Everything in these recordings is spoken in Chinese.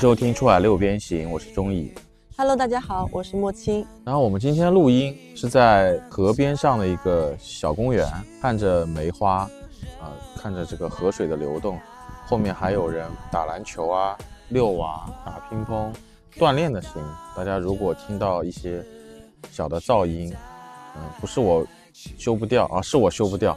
收听《出海六边形》，我是钟毅。Hello，大家好，我是莫青。然后我们今天录音是在河边上的一个小公园，看着梅花，啊、看着这个河水的流动，后面还有人打篮球啊、遛啊、打乒乓、锻炼的声音。大家如果听到一些小的噪音，嗯、不是我修不掉啊，是我修不掉，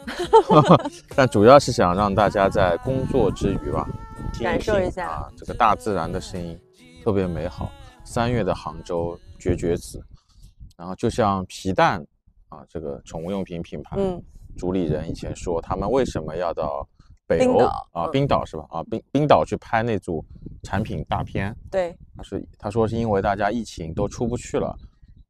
但主要是想让大家在工作之余吧，听感受一下啊这个大自然的声音，特别美好。三月的杭州绝绝子，然后就像皮蛋啊，这个宠物用品品牌，嗯，主理人以前说他们为什么要到北欧啊，嗯冰岛是吧？啊，冰冰岛去拍那组产品大片，对，他是他说是因为大家疫情都出不去了，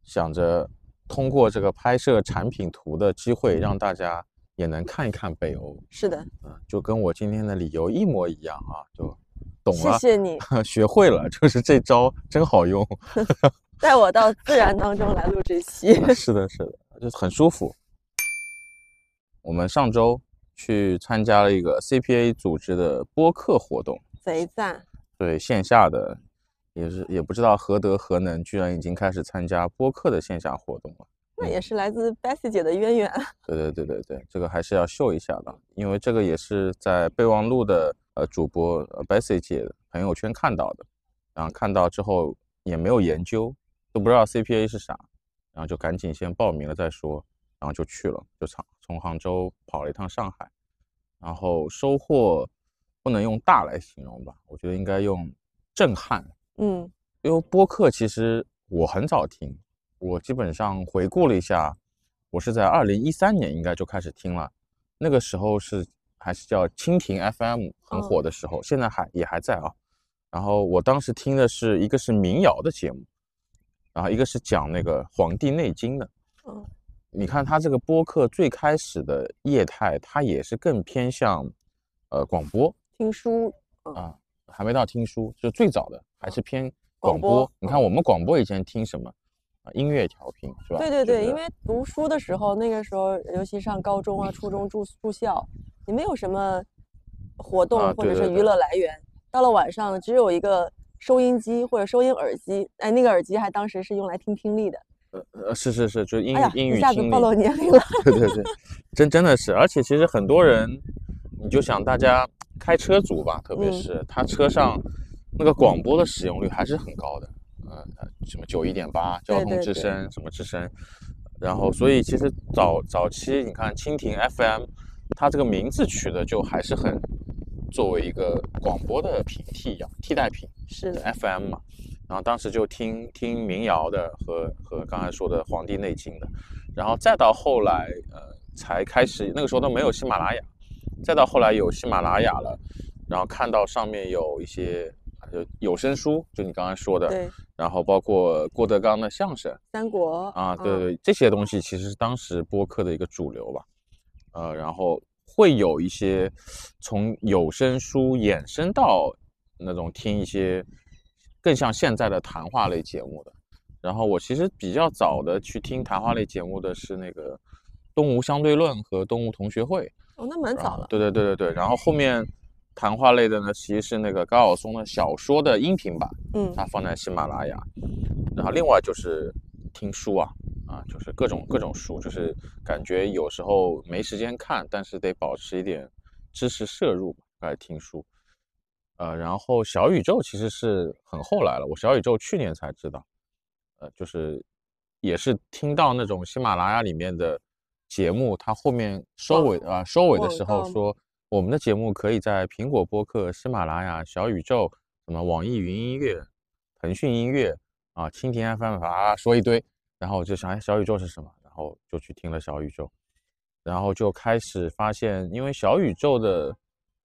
想着通过这个拍摄产品图的机会，让大家也能看一看北欧，是的，嗯，就跟我今天的理由一模一样啊，就懂了，谢谢你 学会了，就是这招 真好用。带我到自然当中来录这期。是的，是的，就很舒服。我们上周去参加了一个 CPA 组织的播客活动，贼赞，对线下的，也是也不知道何德何能，居然已经开始参加播客的线下活动了。那也是来自 Bessie 姐的渊源。对对对对对，这个还是要秀一下的，因为这个也是在备忘录的呃主播呃 Bessie 姐的朋友圈看到的，然后看到之后也没有研究，都不知道 CPA 是啥，然后就赶紧先报名了再说，然后就去了，就从从杭州跑了一趟上海，然后收获不能用大来形容吧，我觉得应该用震撼，嗯，因为播客其实我很早听，我基本上回顾了一下，我是在二零一三年应该就开始听了，那个时候是还是叫蜻蜓 FM 很火的时候，现在还也还在啊。然后我当时听的是一个是民谣的节目，然后一个是讲那个《黄帝内经》的。嗯，你看他这个播客最开始的业态，它也是更偏向呃广播，听书，啊，还没到听书，就最早的还是偏广广播播。你看我们广播以前听什么啊？音乐调频是吧？对对对，因为读书的时候，那个时候尤其上高中啊、初中住住校，也没有什么活动啊或者是娱对对对乐来源。到了晚上，只有一个收音机或者收音耳机，哎，那个耳机还当时是用来听听力的。呃呃，是是是，就是英语英一语听力下子暴露年龄了。对对对，真真的是，而且其实很多人，你就想大家开车族吧，特别嗯是他车上那个广播的使用率还是很高的，呃，什么九一点八交通对。对对之声什么之声，然后所以其实早早期你看蜻蜓 FM，它这个名字取的就还是很作为一个广播的平替呀，替代品。是的，FM 嘛，然后当时就听听民谣的和和刚才说的《黄帝内经》的，然后再到后来呃才开始，那个时候都没有喜马拉雅，再到后来有喜马拉雅了，然后看到上面有一些有有声书，就你刚才说的，对，然后包括郭德纲的相声三国啊，对嗯对，这些东西其实是当时播客的一个主流吧，呃，然后会有一些从有声书衍生到那种听一些更像现在的谈话类节目的。然后我其实比较早的去听谈话类节目的是那个《东吴相对论》和《东吴同学会》，哦，那蛮然早了。对对对对对，然后后面谈话类的呢，其实是那个高晓松的小说的音频版，嗯，它放在喜马拉雅。然后另外就是听书啊，啊，就是各种各种书，就是感觉有时候没时间看，但是得保持一点知识摄入来听书。呃，然后小宇宙其实是很后来了，我小宇宙去年才知道，呃，就是也是听到那种喜马拉雅里面的节目，它后面收尾啊、收尾的时候说，我们的节目可以在苹果播客、喜马拉雅、小宇宙、什么网易云音乐、腾讯音乐啊、蜻蜓 FM 啊说一堆，然后我就想，哎，小宇宙是什么？然后就去听了小宇宙，然后就开始发现，因为小宇宙的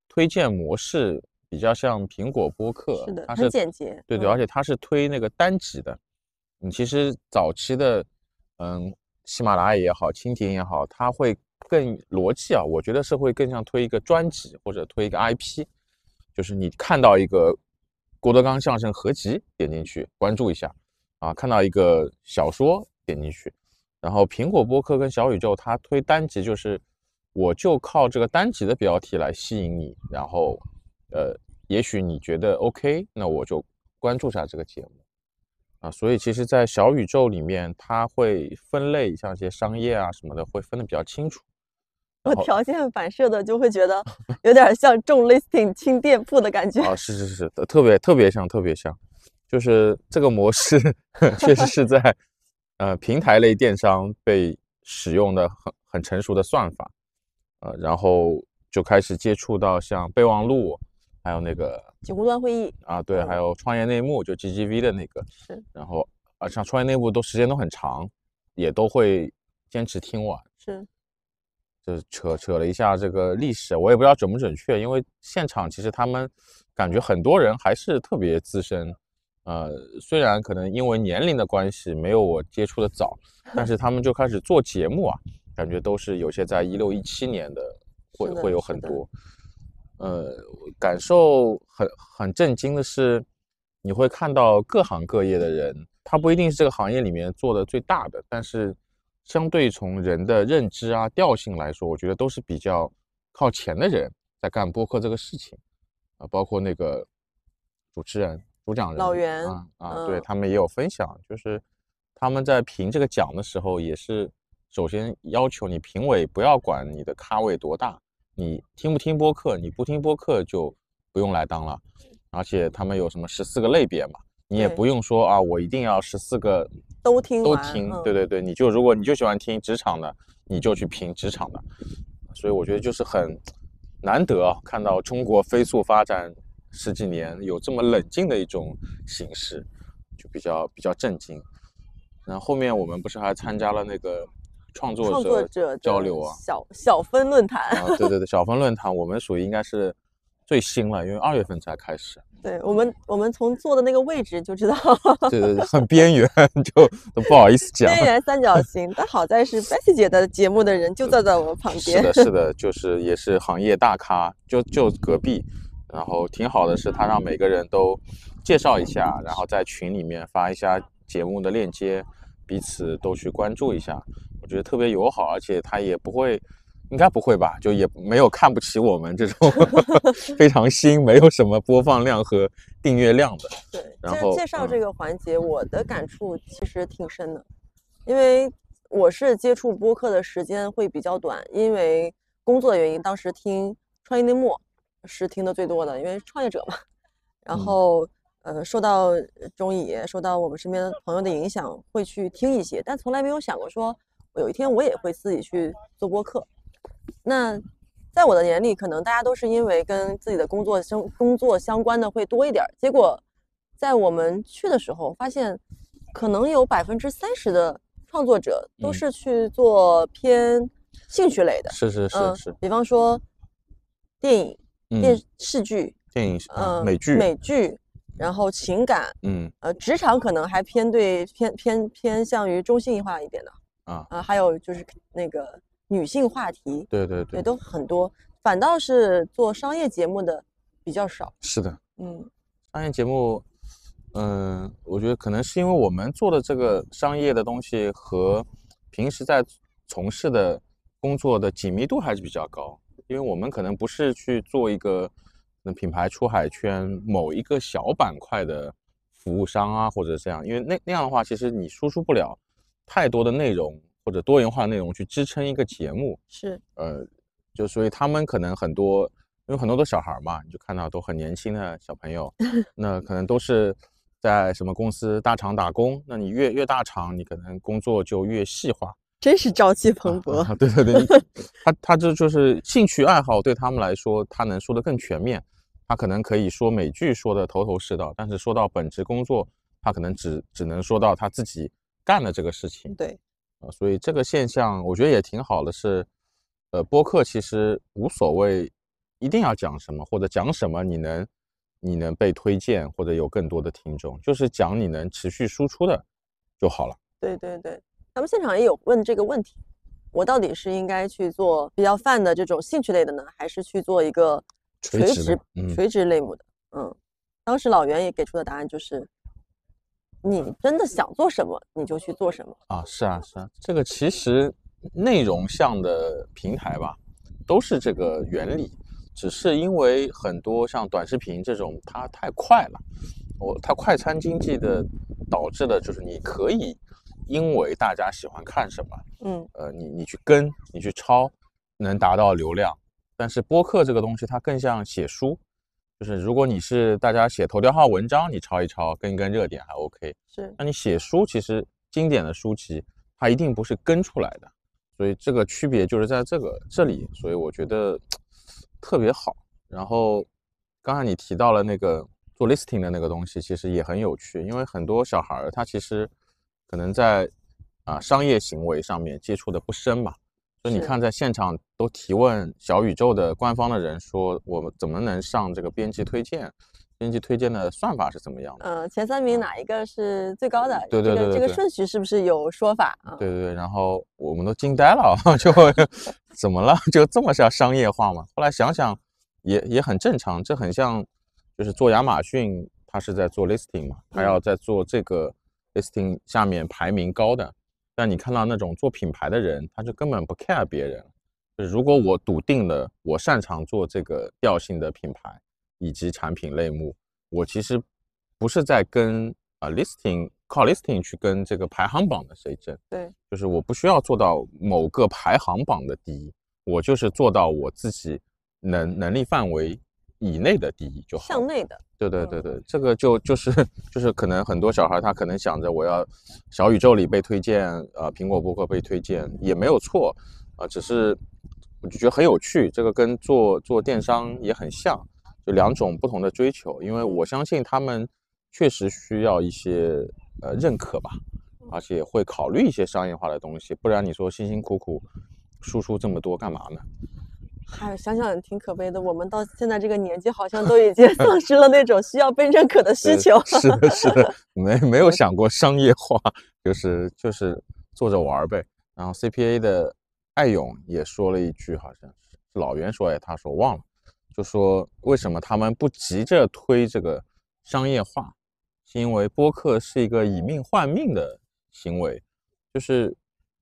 推荐模式比较像苹果播客，是的，很它是简洁。对对，嗯而且它是推那个单集的。你其实早期的，嗯，喜马拉雅也好，蜻蜓也好，它会更逻辑啊，我觉得是会更像推一个专辑或者推一个 IP，就是你看到一个郭德纲相声合集，点进去关注一下，啊，看到一个小说点进去，然后苹果播客跟小宇宙它推单集，就是我就靠这个单集的标题来吸引你，然后呃，也许你觉得 OK，那我就关注下这个节目啊。所以其实，在小宇宙里面，它会分类，像一些商业啊什么的，会分的比较清楚。我条件反射的就会觉得有点像重 listing 轻店铺的感觉。啊，是是是，特别特别像，特别像，就是这个模式 确实是在呃平台类电商被使用的很很成熟的算法，呃，然后就开始接触到像备忘录，还有那个锦湖端会议啊，对，还有创业内幕，就 GGV 的那个，是，然后啊，像创业内幕都时间都很长，也都会坚持听完，是。就是扯扯了一下这个历史，我也不知道准不准确，因为现场其实他们感觉很多人还是特别资深，呃，虽然可能因为年龄的关系没有我接触的早，但是他们就开始做节目啊，感觉都是有些在一六一七年的会会有很多，呃，感受很很震惊的是，你会看到各行各业的人，他不一定是这个行业里面做的最大的，但是。相对从人的认知啊调性来说，我觉得都是比较靠前的人在干播客这个事情啊，包括那个主持人、主讲人老袁啊啊，对他们也有分享，就是他们在评这个奖的时候，也是首先要求你评委不要管你的咖位多大，你听不听播客，你不听播客就不用来当了，而且他们有什么十四个类别嘛。你也不用说啊，我一定要十四个都听都听，对对对，你就如果你就喜欢听职场的，你就去评职场的。所以我觉得就是很难得看到中国飞速发展十几年有这么冷静的一种形式，就比较比较震惊。然后后面我们不是还参加了那个创作者交流啊，小小分论坛啊，对对对，小分论坛，我们属于应该是最新了，因为二月份才开始。对我们，我们从坐的那个位置就知道，对对对，很 边缘，就都不好意思讲。边缘三角形，但好在是 Bessy 姐的节目的人就坐在我们旁边。是的，是的，就是也是行业大咖，就就隔壁。然后挺好的是，他让每个人都介绍一下，然后在群里面发一下节目的链接，彼此都去关注一下。我觉得特别友好，而且他也不会。应该不会吧？就也没有看不起我们这种 非常新、没有什么播放量和订阅量的。对，然后介绍这个环节，我的感触其实挺深的，因为我是接触播客的时间会比较短，因为工作的原因，当时听创业内幕是听的最多的，因为创业者嘛。然后，呃，受到中野、受到我们身边的朋友的影响，会去听一些，但从来没有想过说，有一天我也会自己去做播客。那在我的眼里，可能大家都是因为跟自己的工作相工作相关的会多一点。结果在我们去的时候，发现可能有百分之三十的创作者都是去做偏兴趣类的。是是是是。比方说电影、电视剧、电影呃美剧、美剧，然后情感，嗯呃职场可能还偏对偏偏偏向于中性化一点的啊啊，还有就是那个。女性话题，对对对，也都很多，反倒是做商业节目的比较少。是的，嗯，商业节目，嗯，我觉得可能是因为我们做的这个商业的东西和平时在从事的工作的紧密度还是比较高，因为我们可能不是去做一个那品牌出海圈某一个小板块的服务商啊，或者这样，因为那那样的话，其实你输出不了太多的内容。或者多元化内容去支撑一个节目是，呃，就所以他们可能很多，因为很多都小孩嘛，你就看到都很年轻的小朋友，那可能都是在什么公司大厂打工，那你越越大厂，你可能工作就越细化，真是朝气蓬勃。啊对对对，他他这就是兴趣爱好对他们来说，他能说的更全面，他可能可以说美剧说的头头是道，但是说到本职工作，他可能只只能说到他自己干了这个事情。对。啊，所以这个现象我觉得也挺好的，是，呃，播客其实无所谓一定要讲什么或者讲什么，你能你能被推荐或者有更多的听众，就是讲你能持续输出的就好了。对对对，咱们现场也有问这个问题，我到底是应该去做比较泛的这种兴趣类的呢，还是去做一个垂直垂直类目的？嗯，当时老袁也给出的答案就是。你真的想做什么，你就去做什么啊！是啊，是啊，这个其实内容向的平台吧，都是这个原理，只是因为很多像短视频这种，它太快了，我它快餐经济的导致的就是你可以因为大家喜欢看什么，嗯，呃，你你去跟，你去抄，能达到流量。但是播客这个东西，它更像写书，就是如果你是大家写头条号文章，你抄一抄，跟一跟热点还 OK。是，那你写书，其实经典的书籍，它一定不是跟出来的，所以这个区别就是在这个这里，所以我觉得特别好。然后刚才你提到了那个做 listing 的那个东西，其实也很有趣，因为很多小孩儿他其实可能在啊商业行为上面接触的不深嘛。你看，在现场都提问小宇宙的官方的人说，我们怎么能上这个编辑推荐？编辑推荐的算法是怎么样的？嗯，前三名哪一个是最高的？对对对，这个顺序是不是有说法啊？对对对，然后我们都惊呆了，就怎么了？就这么像商业化嘛？后来想想，也也很正常，这很像就是做亚马逊，他是在做 listing 嘛，他要在做这个 listing 下面排名高的。但你看到那种做品牌的人，他就根本不 care 别人。就是如果我笃定了我擅长做这个调性的品牌以及产品类目，我其实不是在跟啊 listing 靠 listing 去跟这个排行榜的谁争。对，就是我不需要做到某个排行榜的第一，我就是做到我自己能能力范围以内的第一就好。向内的。对对对对，这个就就是就是可能很多小孩他可能想着我要小宇宙里被推荐，呃，苹果播客被推荐也没有错，啊，只是我就觉得很有趣，这个跟做做电商也很像，就两种不同的追求，因为我相信他们确实需要一些呃认可吧，而且会考虑一些商业化的东西，不然你说辛辛苦苦输出这么多干嘛呢？嗨，想想挺可悲的。我们到现在这个年纪，好像都已经 丧失了那种需要被认可的需求。是的，是的，没没有想过商业化，就是就是做着玩呗。然后 CPA 的艾勇也说了一句，好像是老袁说哎，他说忘了，就说为什么他们不急着推这个商业化，是因为播客是一个以命换命的行为，就是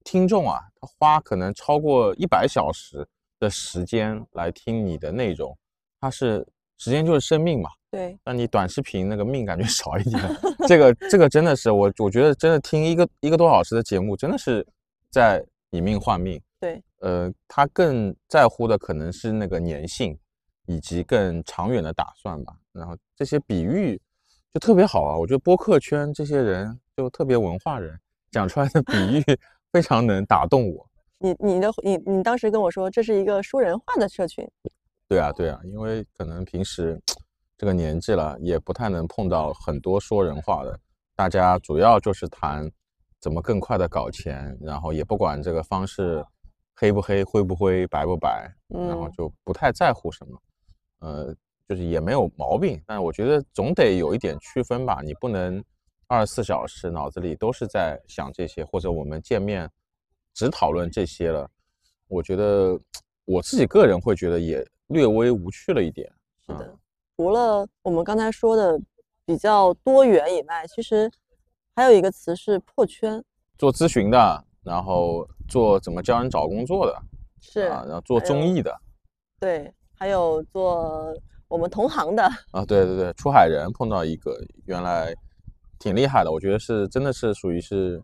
听众啊，他花可能超过一百小时。的时间来听你的内容，它是时间就是生命嘛。对，那你短视频那个命感觉 少一点。这个这个真的是我我觉得真的听一个一个多小时的节目，真的是在以命换命。对，呃，他更在乎的可能是那个粘性，以及更长远的打算吧。然后这些比喻就特别好啊，我觉得播客圈这些人就特别文化人，讲出来的比喻 非常能打动我。你你的你你当时跟我说这是一个说人话的社群，对啊对啊，因为可能平时这个年纪了，也不太能碰到很多说人话的，大家主要就是谈怎么更快的搞钱，然后也不管这个方式黑不黑、灰不灰、白不白，然后就不太在乎什么，呃，就是也没有毛病，但是我觉得总得有一点区分吧，你不能二十四小时脑子里都是在想这些，或者我们见面。只讨论这些了，我觉得我自己个人会觉得也略微无趣了一点。是的，除了我们刚才说的比较多元以外，其实还有一个词是破圈。做咨询的，然后做怎么教人找工作的，是啊，然后做综艺的，对，还有做我们同行的啊，对对对，出海人碰到一个原来挺厉害的，我觉得是真的是属于是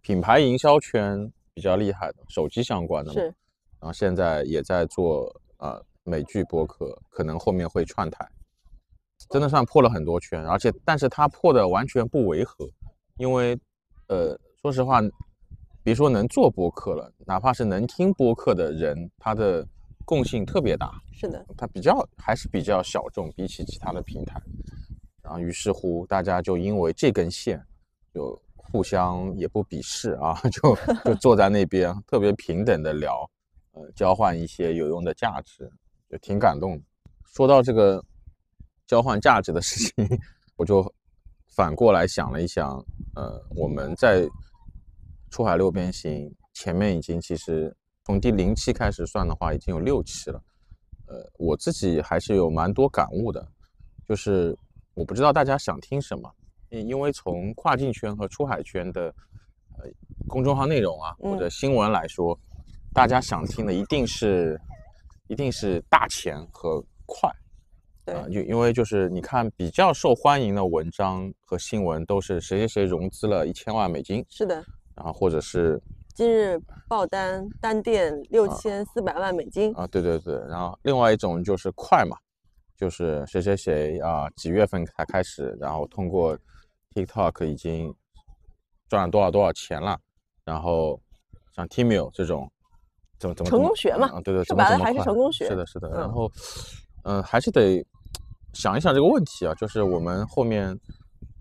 品牌营销圈。比较厉害的手机相关的，是，然后现在也在做呃美剧播客，可能后面会串台，真的算破了很多圈，而且但是他破的完全不违和，因为呃说实话，别说能做播客了，哪怕是能听播客的人，他的共性特别大，是的，他比较还是比较小众，比起其他的平台，然后于是乎大家就因为这根线就。互相也不鄙视啊，就就坐在那边特别平等的聊，呃，交换一些有用的价值，就挺感动的。说到这个交换价值的事情，我就反过来想了一想，呃，我们在出海六边形前面已经其实从第零期开始算的话，已经有六期了。呃，我自己还是有蛮多感悟的，就是我不知道大家想听什么。因为从跨境圈和出海圈的呃公众号内容啊或者新闻来说，大家想听的一定是一定是大钱和快，对。啊，就因为就是你看比较受欢迎的文章和新闻都是谁谁谁融资了一千万美金，是的，然后或者是今日爆单单店六千四百万美金，啊，对对对，然后另外一种就是快嘛，就是谁谁谁啊几月份才开始，然后通过 TikTok 已经赚了多少多少钱了，然后像 Tmall 这种怎么怎么成功学嘛啊，对对，说白了还是成功学是的，是的，然嗯后嗯，还是得想一想这个问题啊，就是我们后面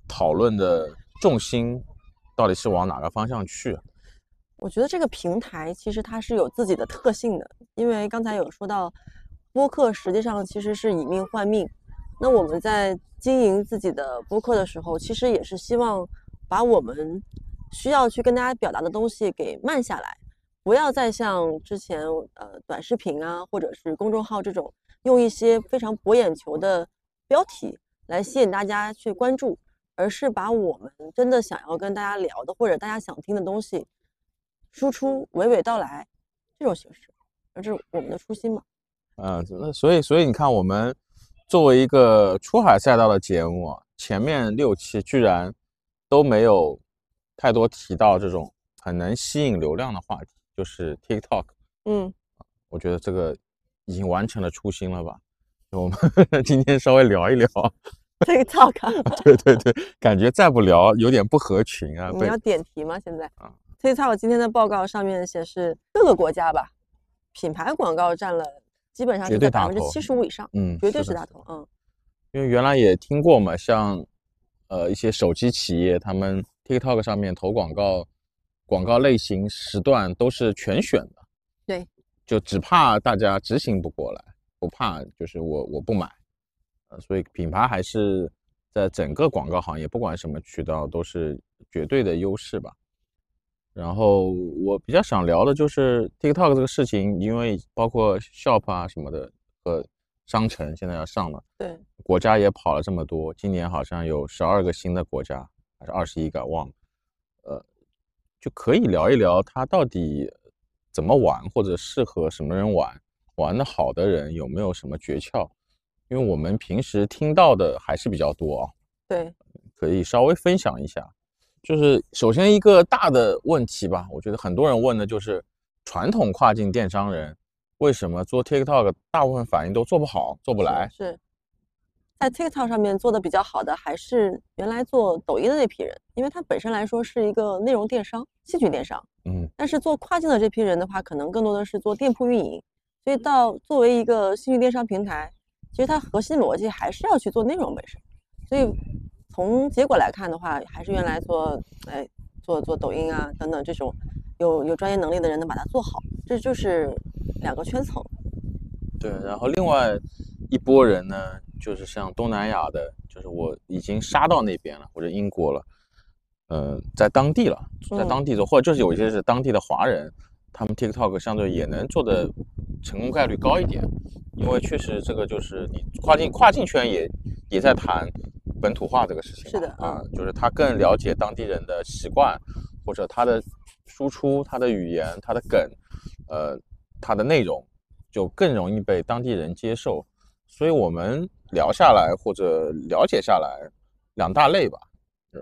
讨论的重心到底是往哪个方向去？啊我觉得这个平台其实它是有自己的特性的，因为刚才有说到，播客实际上其实是以命换命。那我们在经营自己的播客的时候，其实也是希望把我们需要去跟大家表达的东西给慢下来，不要再像之前呃短视频啊，或者是公众号这种用一些非常博眼球的标题来吸引大家去关注，而是把我们真的想要跟大家聊的或者大家想听的东西。输出娓娓道来这种形式，而这是我们的初心嘛。嗯，那所以所以你看，我们作为一个出海赛道的节目啊，前面六期居然都没有太多提到这种很能吸引流量的话题，就是 TikTok。嗯，我觉得这个已经完成了初心了吧？我们 今天稍微聊一聊，TikTok，对对对，感觉再不聊有点不合群啊。被你要点题吗？现在啊，TikTok 今天的报告上面显示，各个国家吧，品牌广告占了基本上绝是在百分之七十五以上，嗯，绝对。是大头。嗯，因为原来也听过嘛，像呃一些手机企业，他们 TikTok 上面投广告，广告类型时段都是全选的，对，就只怕大家执行不过来，不怕就是我我不买，呃，所以品牌还是在整个广告行业，不管什么渠道都是绝对的优势吧。然后我比较想聊的就是 TikTok 这个事情，因为包括 Shop 啊什么的和商城现在要上了。对，国家也跑了这么多，今年好像有十二个新的国家，还是二十一个，忘了。呃，就可以聊一聊它到底怎么玩，或者适合什么人玩，玩的好的人有没有什么诀窍？因为我们平时听到的还是比较多啊，对，可以稍微分享一下。就是首先一个大的问题吧，我觉得很多人问的就是传统跨境电商人为什么做 TikTok 大部分反应都做不好，做不来？是在 TikTok 上面做的比较好的，还是原来做抖音的那批人，因为它本身来说是一个内容电商、兴趣电商。嗯，但是做跨境的这批人的话，可能更多的是做店铺运营，所以到作为一个兴趣电商平台，其实它核心逻辑还是要去做内容本身。所以从结果来看的话，还是原来做哎做做抖音啊等等这种有有专业能力的人能把它做好，这就是两个圈层。对，然后另外一波人呢，就是像东南亚的，就是我已经杀到那边了，或者英国了，呃，在当地了，在嗯当地做，或者就是有一些是当地的华人，他们 TikTok 相对也能做的成功概率高一点，因为确实这个就是你跨境跨境圈也也在谈本土化这个事情，是的啊，就是他更了解当地人的习惯，或者他的输出、他的语言、他的梗，呃，他的内容。就更容易被当地人接受，所以我们聊下来或者了解下来两大类吧。呃，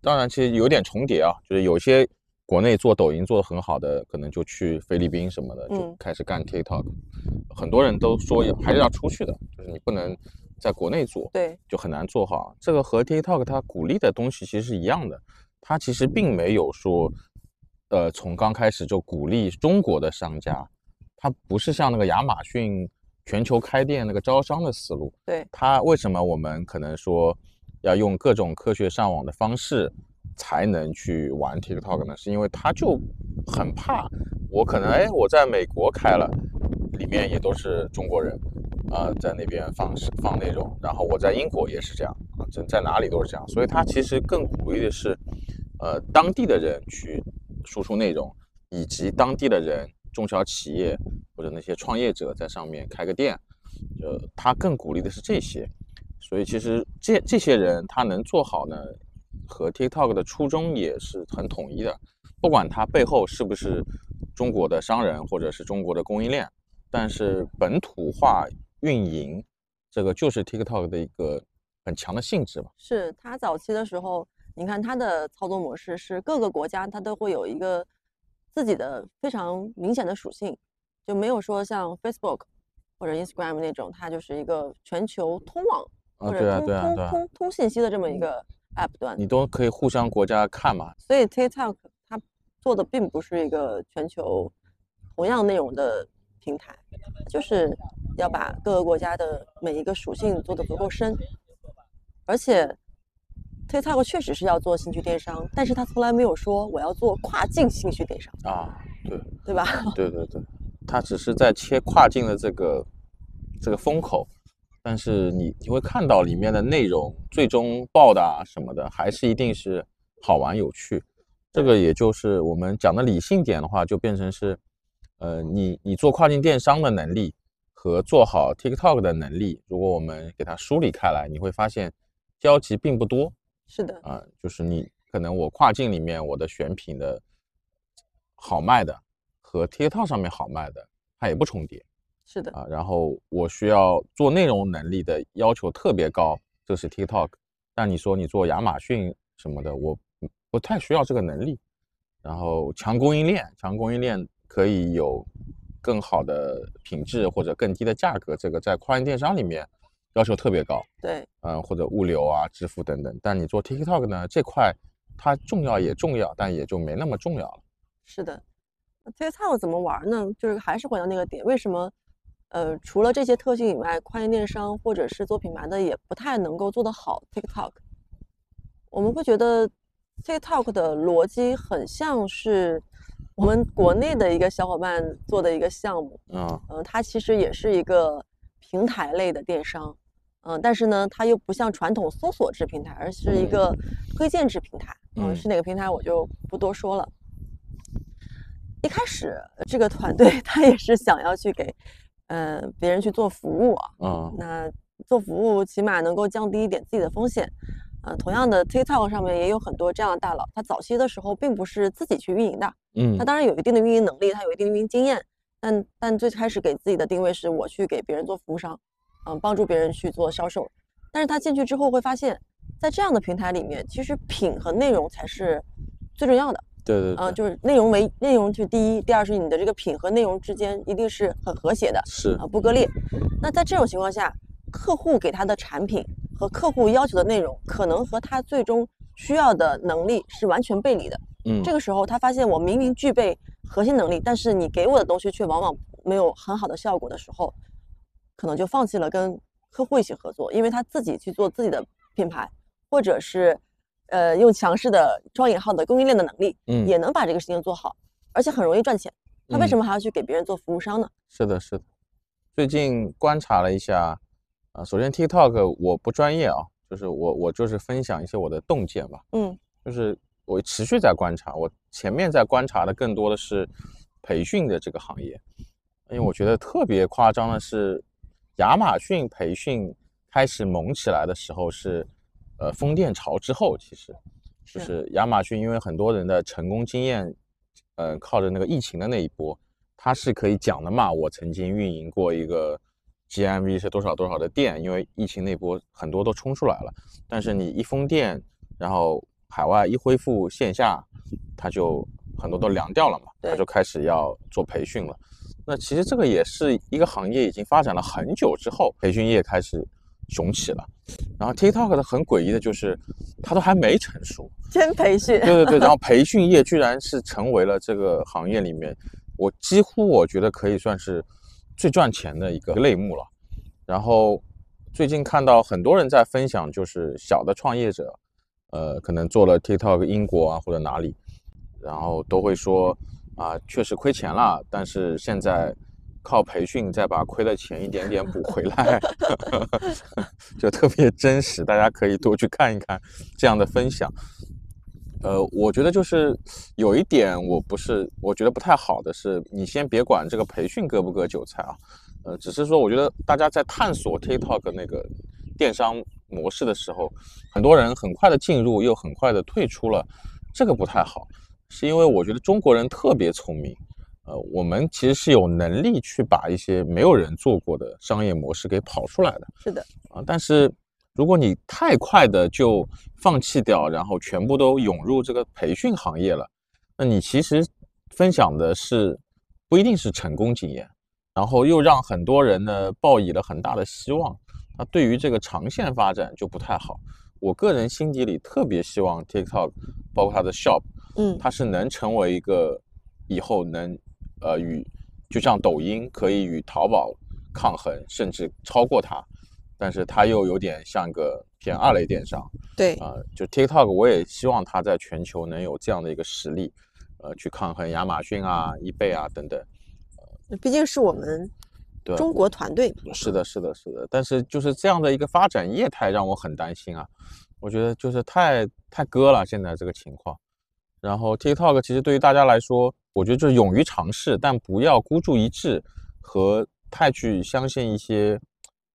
当然其实有点重叠啊，就是有些国内做抖音做得很好的，可能就去菲律宾什么的就嗯开始干 TikTok。很多人都说也还是要出去的，就是你不能在国内做，对，就很难做好。这个和 TikTok 它鼓励的东西其实是一样的，它其实并没有说，呃，从刚开始就鼓励中国的商家。它不是像那个亚马逊全球开店那个招商的思路，对它为什么我们可能说要用各种科学上网的方式才能去玩 TikTok 呢？是因为他就很怕我可能哎我在美国开了，里面也都是中国人啊、在那边放放内容，然后我在英国也是这样啊，在在哪里都是这样，所以他其实更鼓励的是呃当地的人去输出内容，以及当地的人。中小企业或者那些创业者在上面开个店，呃，他更鼓励的是这些，所以其实这这些人他能做好呢，和 TikTok 的初衷也是很统一的，不管它背后是不是中国的商人或者是中国的供应链，但是本土化运营这个就是 TikTok 的一个很强的性质吧。是它早期的时候，你看它的操作模式是各个国家它都会有一个自己的非常明显的属性，就没有说像 Facebook 或者 Instagram 那种，它就是一个全球通网或者通通通通信息的这么一个 App 端，你都可以互相国家看嘛。所以 TikTok 它做的并不是一个全球同样内容的平台，就是要把各个国家的每一个属性做得足够深，而且。TikTok 确实是要做兴趣电商，但是他从来没有说我要做跨境兴趣电商啊，对对吧？对对对，他只是在切跨境的这个这个风口，但是你你会看到里面的内容最终报的啊什么的，还是一定是好玩有趣。这个也就是我们讲的理性点的话，就变成是，呃，你你做跨境电商的能力和做好 TikTok 的能力，如果我们给它梳理开来，你会发现交集并不多。是的啊，就是你可能我跨境里面我的选品的好卖的和 TikTok 上面好卖的，它也不重叠。是的啊，然后我需要做内容能力的要求特别高，这是 TikTok。但你说你做亚马逊什么的，我不太需要这个能力。然后强供应链，强供应链可以有更好的品质或者更低的价格，这个在跨境电商里面。要求特别高，对，嗯，或者物流啊、支付等等。但你做 TikTok 呢，这块它重要也重要，但也就没那么重要了。是的，TikTok 怎么玩呢？就是还是回到那个点，为什么？呃，除了这些特性以外，跨境电商或者是做品牌的也不太能够做得好 TikTok。我们会觉得 TikTok 的逻辑很像是我们国内的一个小伙伴做的一个项目，嗯，呃，它其实也是一个。平台类的电商，嗯，但是呢，它又不像传统搜索制平台，而是一个推荐制平台。嗯，是哪个平台我就不多说了。一开始这个团队 他也是想要去给，呃，别人去做服务啊。嗯。那做服务起码能够降低一点自己的风险。嗯，同样的，TikTok 上面也有很多这样的大佬，他早期的时候并不是自己去运营的。嗯。他当然有一定的运营能力，他有一定的运营经验。但但最开始给自己的定位是我去给别人做服务商，嗯，帮助别人去做销售。但是他进去之后会发现，在这样的平台里面，其实品和内容才是最重要的。对对，啊，就是内容为内容是第一，第二是你的这个品和内容之间一定是很和谐的，是啊，不割裂。那在这种情况下，客户给他的产品和客户要求的内容，可能和他最终需要的能力是完全背离的。嗯，这个时候他发现我明明具备。核心能力，但是你给我的东西却往往没有很好的效果的时候，可能就放弃了跟客户一起合作，因为他自己去做自己的品牌，或者是呃用强势的双引号的供应链的能力，嗯，也能把这个事情做好，而且很容易赚钱。他为什么还要去给别人做服务商呢？是的，是的。最近观察了一下，啊，首先 TikTok 我不专业啊，就是我我就是分享一些我的洞见吧，嗯，就是。我持续在观察，我前面在观察的更多的是培训的这个行业，因为我觉得特别夸张的是，亚马逊培训开始猛起来的时候是，呃，风电潮之后，其实就是亚马逊，因为很多人的成功经验，呃，靠着那个疫情的那一波，他是可以讲的嘛。我曾经运营过一个 GMV 是多少多少的店，因为疫情那波很多都冲出来了，但是你一封店，然后。海外一恢复线下，它就很多都凉掉了嘛，他就开始要做培训了。那其实这个也是一个行业已经发展了很久之后，培训业开始雄起了。然后 TikTok 的很诡异的就是，它都还没成熟，先培训。对对对，然后培训业居然是成为了这个行业里面，我几乎我觉得可以算是最赚钱的一个类目了。然后最近看到很多人在分享，就是小的创业者。呃，可能做了 TikTok 英国啊或者哪里，然后都会说啊，确实亏钱了，但是现在靠培训再把亏的钱一点点补回来，就特别真实，大家可以多去看一看这样的分享。呃，我觉得就是有一点我不是，我觉得不太好的是，你先别管这个培训割不割韭菜啊，呃，只是说我觉得大家在探索 TikTok 那个电商。模式的时候，很多人很快的进入，又很快的退出了，这个不太好。是因为我觉得中国人特别聪明，呃，我们其实是有能力去把一些没有人做过的商业模式给跑出来的。是的，啊，但是如果你太快的就放弃掉，然后全部都涌入这个培训行业了，那你其实分享的是不一定是成功经验，然后又让很多人呢抱以了很大的希望，那对于这个长线发展就不太好。我个人心底里特别希望 TikTok，包括它的 Shop，嗯，它是能成为一个以后能。呃，与就像抖音可以与淘宝抗衡，甚至超过它，但是它又有点像个偏二类电商。对啊，就 TikTok，我也希望它在全球能有这样的一个实力，呃，去抗衡亚马逊啊、易贝啊等等。呃，毕竟是我们中国团队。是的，是的，是的。但是就是这样的一个发展业态让我很担心啊，我觉得就是太太割了现在这个情况。然后 TikTok 其实对于大家来说。我觉得就是勇于尝试，但不要孤注一掷和太去相信一些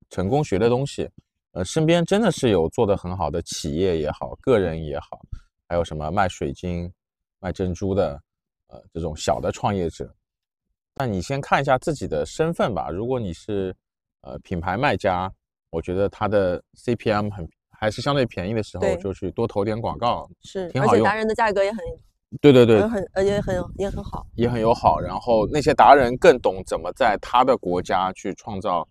成功学的东西。呃，身边真的是有做得很好的企业也好，个人也好，还有什么卖水晶、卖珍珠的，呃，这种小的创业者。但你先看一下自己的身份吧。如果你是呃品牌卖家，我觉得它的 CPM 很还是相对便宜的时候，就去多投点广告，是挺好用而且。达人的价格也很。对对对，很呃也很也很好，也很友好。然后那些达人更懂怎么在他的国家去创造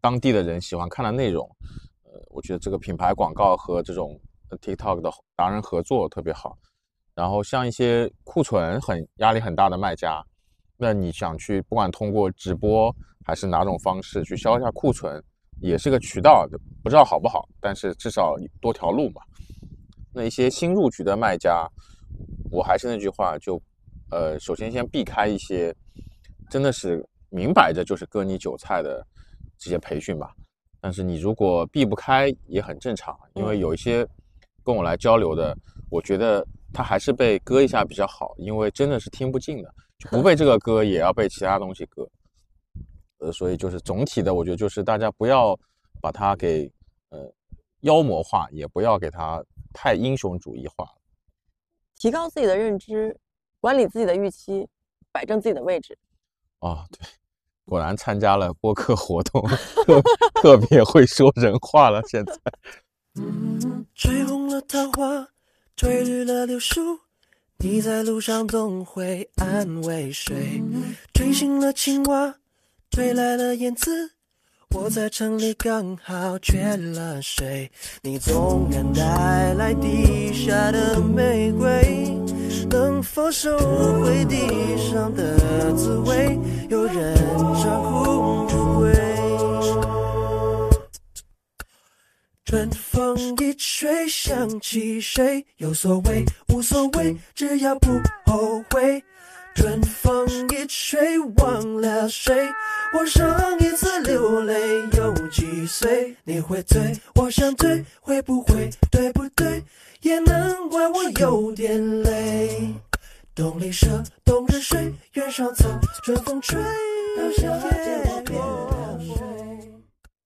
当地的人喜欢看的内容。呃，我觉得这个品牌广告和这种 TikTok 的达人合作特别好。然后像一些库存很压力很大的卖家，那你想去不管通过直播还是哪种方式去销一下库存，也是个渠道，不知道好不好，但是至少多条路嘛。那一些新入局的卖家。我还是那句话，就，呃，首先先避开一些，真的是明摆着就是割你韭菜的这些培训吧。但是你如果避不开也很正常，因为有一些跟我来交流的，我觉得他还是被割一下比较好，因为真的是听不进的，就不被这个割，也要被其他东西割。呃，所以就是总体的，我觉得就是大家不要把它给呃妖魔化，也不要给它太英雄主义化。提高自己的认知，管理自己的预期，摆正自己的位置。哦，对，果然参加了播客活动，特特别会说人话了。现在，吹红了桃花，吹绿了柳树，你在路上总会安慰谁？吹醒了青蛙，吹来了燕子。我在城里刚好缺了水，你纵然带来地下的玫瑰，能否收回地上的滋味？有人招呼无归。春风一吹，想起谁？有所谓，无所谓，只要不后悔。春风一吹，忘了谁？我上一次流泪有几岁？你会醉，我想醉，会不会对不对？也难怪我有点累。东篱舍，冬日睡，原上草，春风吹，到夏天边。